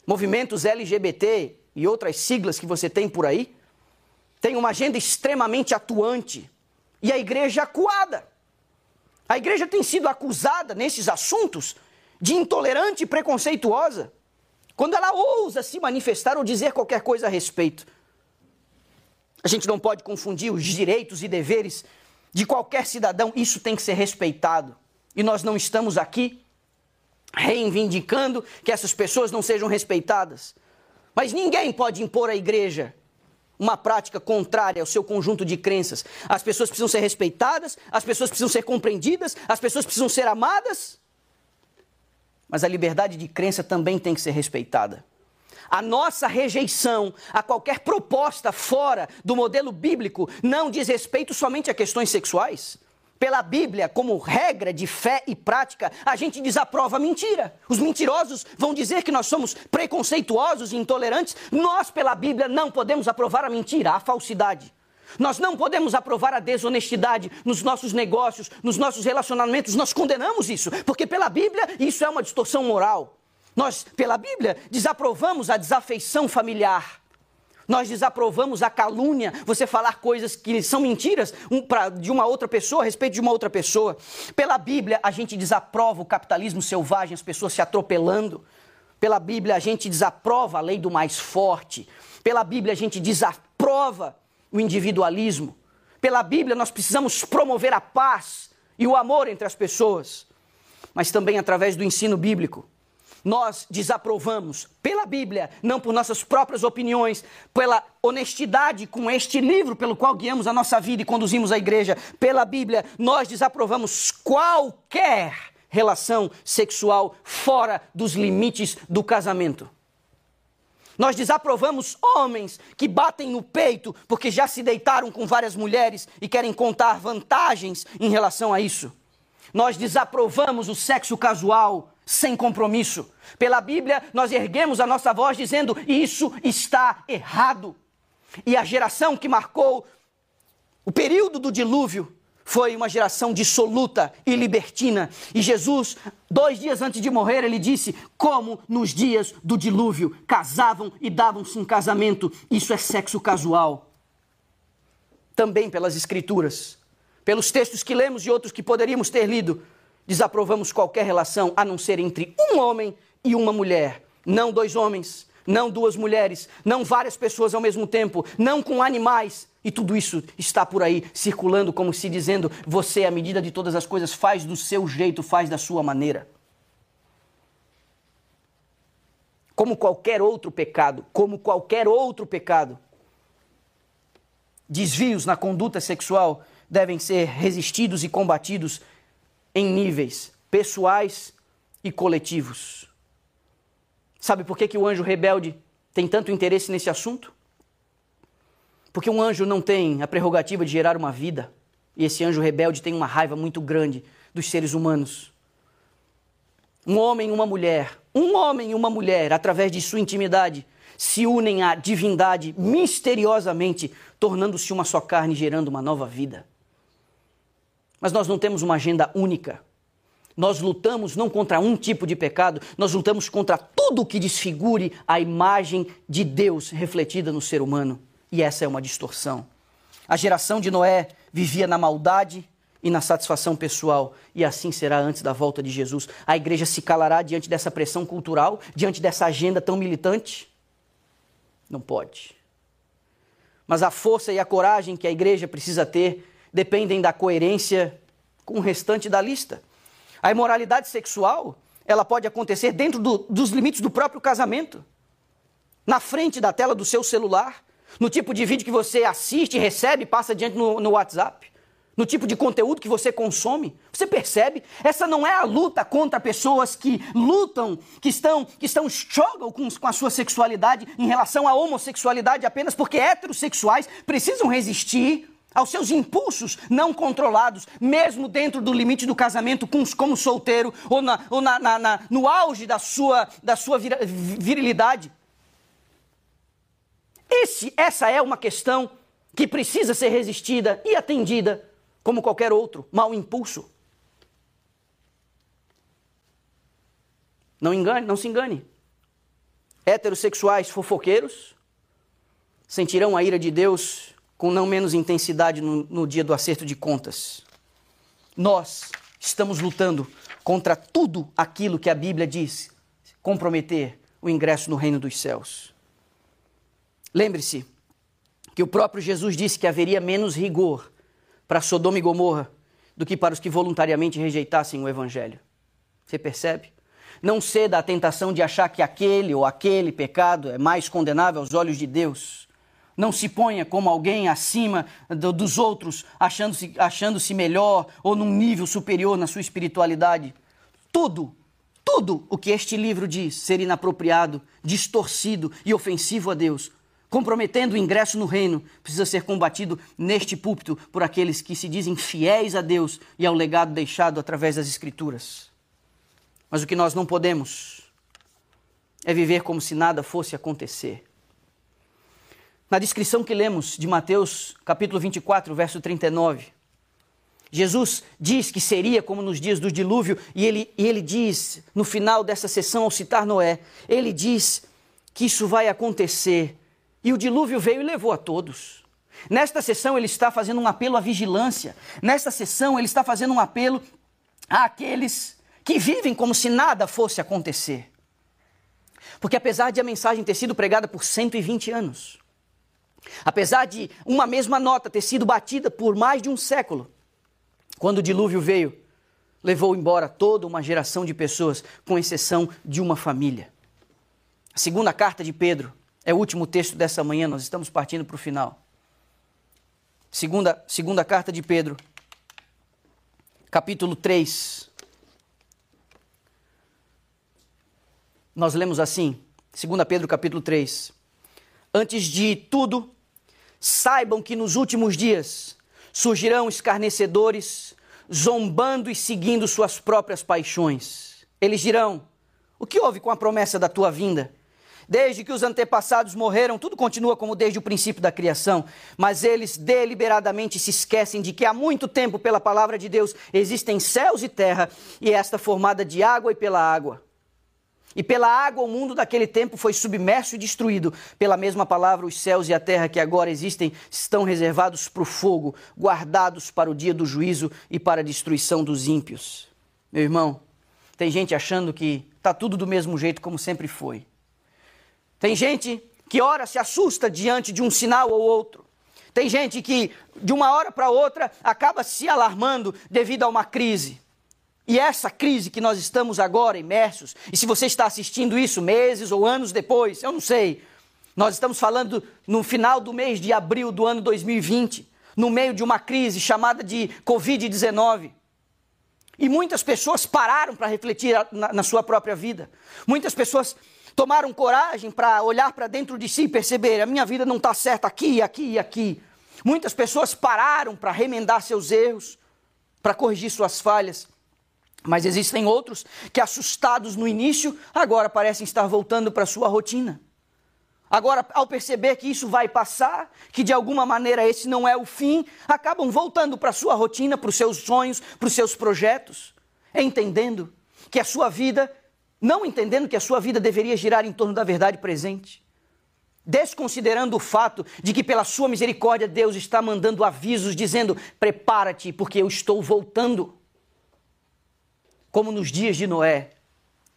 Movimentos LGBT e outras siglas que você tem por aí têm uma agenda extremamente atuante e a igreja acuada. A igreja tem sido acusada nesses assuntos de intolerante e preconceituosa. quando ela ousa se manifestar ou dizer qualquer coisa a respeito. A gente não pode confundir os direitos e deveres de qualquer cidadão, isso tem que ser respeitado. E nós não estamos aqui reivindicando que essas pessoas não sejam respeitadas. Mas ninguém pode impor à igreja uma prática contrária ao seu conjunto de crenças. As pessoas precisam ser respeitadas, as pessoas precisam ser compreendidas, as pessoas precisam ser amadas. Mas a liberdade de crença também tem que ser respeitada. A nossa rejeição a qualquer proposta fora do modelo bíblico não diz respeito somente a questões sexuais. Pela Bíblia, como regra de fé e prática, a gente desaprova a mentira. Os mentirosos vão dizer que nós somos preconceituosos e intolerantes. Nós, pela Bíblia, não podemos aprovar a mentira, a falsidade. Nós não podemos aprovar a desonestidade nos nossos negócios, nos nossos relacionamentos. Nós condenamos isso, porque pela Bíblia isso é uma distorção moral. Nós, pela Bíblia, desaprovamos a desafeição familiar. Nós desaprovamos a calúnia, você falar coisas que são mentiras um, pra, de uma outra pessoa a respeito de uma outra pessoa. Pela Bíblia, a gente desaprova o capitalismo selvagem, as pessoas se atropelando. Pela Bíblia, a gente desaprova a lei do mais forte. Pela Bíblia, a gente desaprova o individualismo. Pela Bíblia, nós precisamos promover a paz e o amor entre as pessoas. Mas também através do ensino bíblico nós desaprovamos pela Bíblia, não por nossas próprias opiniões, pela honestidade com este livro pelo qual guiamos a nossa vida e conduzimos a igreja, pela Bíblia, nós desaprovamos qualquer relação sexual fora dos limites do casamento. Nós desaprovamos homens que batem no peito porque já se deitaram com várias mulheres e querem contar vantagens em relação a isso. Nós desaprovamos o sexo casual sem compromisso. Pela Bíblia, nós erguemos a nossa voz dizendo: isso está errado. E a geração que marcou o período do dilúvio foi uma geração dissoluta e libertina. E Jesus, dois dias antes de morrer, ele disse: Como nos dias do dilúvio, casavam e davam-se em casamento. Isso é sexo casual. Também pelas Escrituras, pelos textos que lemos e outros que poderíamos ter lido, Desaprovamos qualquer relação a não ser entre um homem e uma mulher. Não dois homens, não duas mulheres, não várias pessoas ao mesmo tempo, não com animais. E tudo isso está por aí circulando como se dizendo: você, à medida de todas as coisas, faz do seu jeito, faz da sua maneira. Como qualquer outro pecado, como qualquer outro pecado, desvios na conduta sexual devem ser resistidos e combatidos em níveis pessoais e coletivos. Sabe por que, que o anjo rebelde tem tanto interesse nesse assunto? Porque um anjo não tem a prerrogativa de gerar uma vida, e esse anjo rebelde tem uma raiva muito grande dos seres humanos. Um homem e uma mulher, um homem e uma mulher, através de sua intimidade, se unem à divindade misteriosamente, tornando-se uma só carne, gerando uma nova vida. Mas nós não temos uma agenda única. Nós lutamos não contra um tipo de pecado, nós lutamos contra tudo que desfigure a imagem de Deus refletida no ser humano. E essa é uma distorção. A geração de Noé vivia na maldade e na satisfação pessoal, e assim será antes da volta de Jesus. A igreja se calará diante dessa pressão cultural, diante dessa agenda tão militante? Não pode. Mas a força e a coragem que a igreja precisa ter dependem da coerência com o restante da lista. A imoralidade sexual, ela pode acontecer dentro do, dos limites do próprio casamento. Na frente da tela do seu celular, no tipo de vídeo que você assiste, recebe, passa adiante no, no WhatsApp, no tipo de conteúdo que você consome. Você percebe? Essa não é a luta contra pessoas que lutam, que estão, que estão struggle com, com a sua sexualidade em relação à homossexualidade apenas porque heterossexuais precisam resistir aos seus impulsos não controlados, mesmo dentro do limite do casamento, como solteiro ou, na, ou na, na, na, no auge da sua, da sua virilidade. Esse, essa é uma questão que precisa ser resistida e atendida como qualquer outro mau impulso. Não engane, não se engane. Heterossexuais fofoqueiros sentirão a ira de Deus com não menos intensidade no, no dia do acerto de contas. Nós estamos lutando contra tudo aquilo que a Bíblia diz comprometer o ingresso no reino dos céus. Lembre-se que o próprio Jesus disse que haveria menos rigor para Sodoma e Gomorra do que para os que voluntariamente rejeitassem o evangelho. Você percebe? Não ceda à tentação de achar que aquele ou aquele pecado é mais condenável aos olhos de Deus. Não se ponha como alguém acima do, dos outros, achando-se achando -se melhor ou num nível superior na sua espiritualidade. Tudo, tudo o que este livro diz ser inapropriado, distorcido e ofensivo a Deus, comprometendo o ingresso no reino, precisa ser combatido neste púlpito por aqueles que se dizem fiéis a Deus e ao legado deixado através das Escrituras. Mas o que nós não podemos é viver como se nada fosse acontecer. Na descrição que lemos de Mateus, capítulo 24, verso 39, Jesus diz que seria como nos dias do dilúvio, e ele, e ele diz, no final dessa sessão, ao citar Noé, ele diz que isso vai acontecer. E o dilúvio veio e levou a todos. Nesta sessão, ele está fazendo um apelo à vigilância. Nesta sessão, ele está fazendo um apelo àqueles que vivem como se nada fosse acontecer. Porque apesar de a mensagem ter sido pregada por 120 anos, apesar de uma mesma nota ter sido batida por mais de um século, quando o dilúvio veio, levou embora toda uma geração de pessoas, com exceção de uma família. A segunda carta de Pedro é o último texto dessa manhã, nós estamos partindo para o final. Segunda, segunda carta de Pedro, capítulo 3, nós lemos assim, 2 Pedro capítulo 3. Antes de tudo, saibam que nos últimos dias surgirão escarnecedores, zombando e seguindo suas próprias paixões. Eles dirão: O que houve com a promessa da tua vinda? Desde que os antepassados morreram, tudo continua como desde o princípio da criação, mas eles deliberadamente se esquecem de que há muito tempo, pela palavra de Deus, existem céus e terra, e esta formada de água e pela água. E pela água o mundo daquele tempo foi submerso e destruído. Pela mesma palavra, os céus e a terra que agora existem estão reservados para o fogo, guardados para o dia do juízo e para a destruição dos ímpios. Meu irmão, tem gente achando que está tudo do mesmo jeito como sempre foi. Tem gente que ora se assusta diante de um sinal ou outro. Tem gente que, de uma hora para outra, acaba se alarmando devido a uma crise. E essa crise que nós estamos agora imersos, e se você está assistindo isso meses ou anos depois, eu não sei. Nós estamos falando no final do mês de abril do ano 2020, no meio de uma crise chamada de Covid-19. E muitas pessoas pararam para refletir na, na, sua própria vida. Muitas pessoas tomaram coragem para olhar para dentro de si e perceber: a minha vida não está certa aqui, aqui e aqui. Muitas pessoas pararam para remendar seus erros, para corrigir suas falhas. Mas existem outros que, assustados no início, agora parecem estar voltando para sua rotina. Agora, ao perceber que isso vai passar, que de alguma maneira esse não é o fim, acabam voltando para sua rotina, para os seus sonhos, para os seus projetos, entendendo que a sua vida, não entendendo que a sua vida deveria girar em torno da verdade presente, desconsiderando o fato de que, pela sua misericórdia, Deus está mandando avisos dizendo: prepara-te, porque eu estou voltando como nos dias de Noé,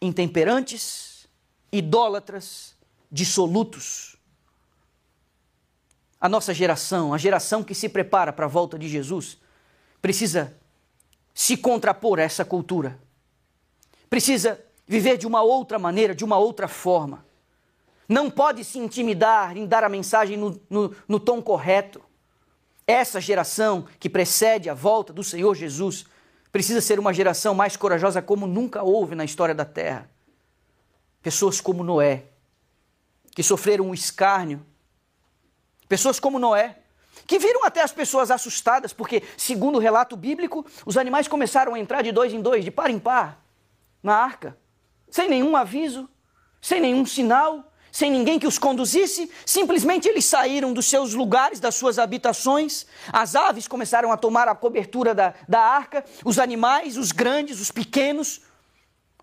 intemperantes, idólatras, dissolutos. A nossa geração, a geração que se prepara para a volta de Jesus, precisa se contrapor a essa cultura. Precisa viver de uma outra maneira, de uma outra forma. Não pode se intimidar em dar a mensagem no, no, no tom correto. Essa geração que precede a volta do Senhor Jesus precisa ser uma geração mais corajosa como nunca houve na história da Terra. Pessoas como Noé, que sofreram um escárnio. Pessoas como Noé, que viram até as pessoas assustadas, porque, segundo o relato bíblico, os animais começaram a entrar de dois em dois, de par em par, na arca, sem nenhum aviso, sem nenhum sinal, sem ninguém que os conduzisse, simplesmente eles saíram dos seus lugares, das suas habitações, as aves começaram a tomar a cobertura da, da arca, os animais, os grandes, os pequenos,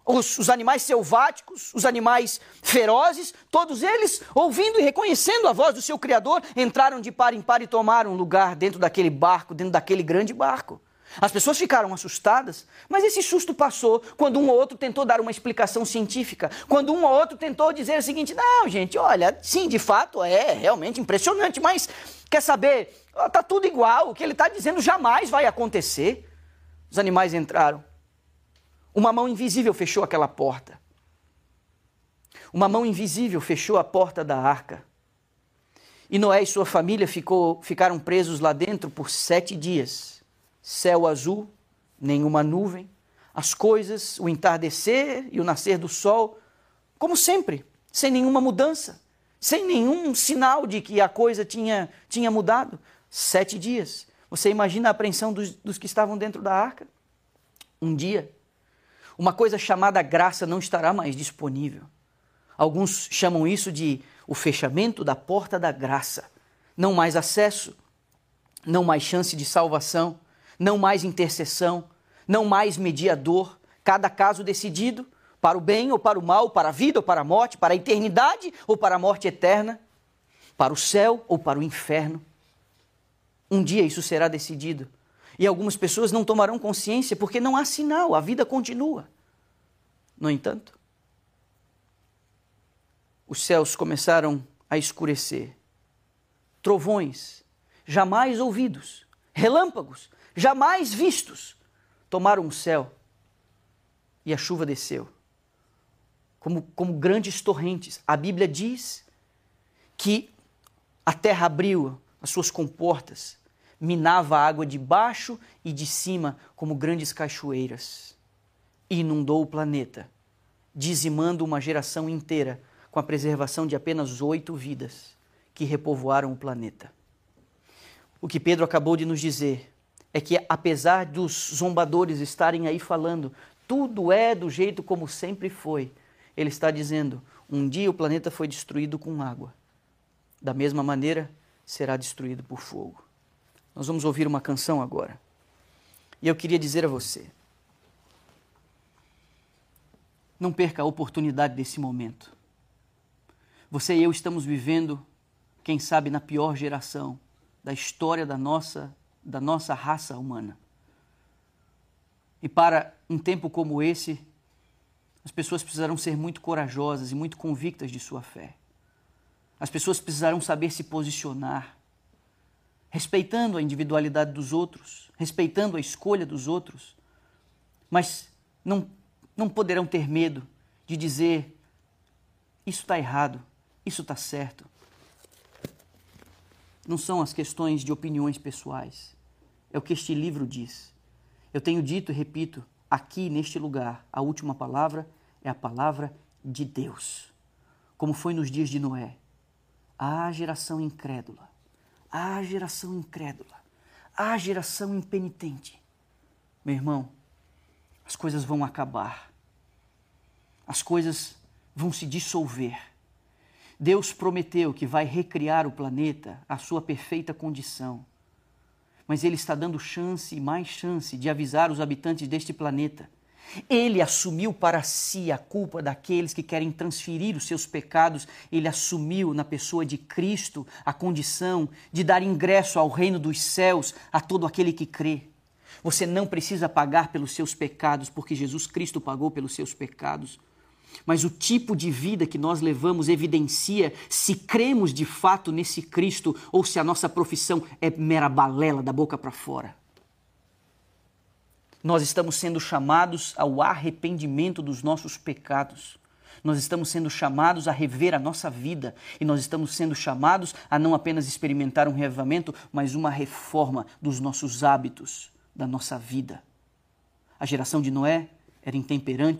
os, os, animais selváticos, os animais ferozes, todos eles, ouvindo e reconhecendo a voz do seu Criador, entraram de par em par e tomaram lugar dentro daquele barco, dentro daquele grande barco. As pessoas ficaram assustadas, mas esse susto passou quando um ou outro tentou dar uma explicação científica, quando um ou outro tentou dizer o seguinte: não, gente, olha, sim, de fato é realmente impressionante, mas quer saber? Está tudo igual, o que ele está dizendo jamais vai acontecer. Os animais entraram. Uma mão invisível fechou aquela porta. Uma mão invisível fechou a porta da arca. E Noé e sua família ficou, ficaram presos lá dentro por sete dias céu azul, nenhuma nuvem, as coisas, o entardecer e o nascer do sol, como sempre, sem nenhuma mudança, sem nenhum sinal de que a coisa tinha, tinha mudado. Sete dias. Você imagina a apreensão dos, dos que estavam dentro da arca? Um dia, uma coisa chamada graça não estará mais disponível. Alguns chamam isso de o fechamento da porta da graça. Não mais acesso, não mais chance de salvação não mais intercessão, não mais mediador, cada caso decidido para o bem ou para o mal, para a vida ou para a morte, para a eternidade ou para a morte eterna, para o céu ou para o inferno. Um dia isso será decidido. E algumas pessoas não tomarão consciência porque não há sinal, a vida continua. No entanto, os céus começaram a escurecer. Trovões, jamais ouvidos, relâmpagos, jamais vistos, tomaram o céu e a chuva desceu. Como, como grandes torrentes. A Bíblia diz que a terra abriu as suas comportas, minava a água de baixo e de cima como grandes cachoeiras, e inundou o planeta, dizimando uma geração inteira com a preservação de apenas oito vidas que repovoaram o planeta. O que Pedro acabou de nos dizer é que, apesar dos zombadores estarem aí falando, tudo é do jeito como sempre foi, ele está dizendo: um dia o planeta foi destruído com água, da mesma maneira será destruído por fogo. Nós vamos ouvir uma canção agora. E eu queria dizer a você: não perca a oportunidade desse momento. Você e eu estamos vivendo, quem sabe, na pior geração da história da nossa da nossa raça humana. E para um tempo como esse, as pessoas precisarão ser muito corajosas e muito convictas de sua fé. As pessoas precisarão saber se posicionar, respeitando a individualidade dos outros, respeitando a escolha dos outros, mas não, não poderão ter medo de dizer: isso está errado, isso está certo, não são as questões de opiniões pessoais. É o que este livro diz. Eu tenho dito e repito, aqui neste lugar, a última palavra é a palavra de Deus. Como foi nos dias de Noé. Ah, geração incrédula. Ah, geração incrédula. Ah, geração impenitente. Meu irmão, as coisas vão acabar. As coisas vão se dissolver Deus prometeu que vai recriar o planeta à sua perfeita condição. Mas Ele está dando chance e mais chance de avisar os habitantes deste planeta. Ele assumiu para si a culpa daqueles que querem transferir os seus pecados. Ele assumiu na pessoa de Cristo a condição de dar ingresso ao reino dos céus a todo aquele que crê. Você não precisa pagar pelos seus pecados, porque Jesus Cristo pagou pelos seus pecados mas o tipo de vida que nós levamos evidencia se cremos de fato nesse Cristo ou se a nossa profissão é mera balela da boca para fora. Nós estamos sendo chamados ao arrependimento dos nossos pecados. Nós estamos sendo chamados a rever a nossa vida e nós estamos sendo chamados a não apenas experimentar um revivamento, mas uma reforma dos nossos hábitos, da nossa vida. A geração de Noé era intemperante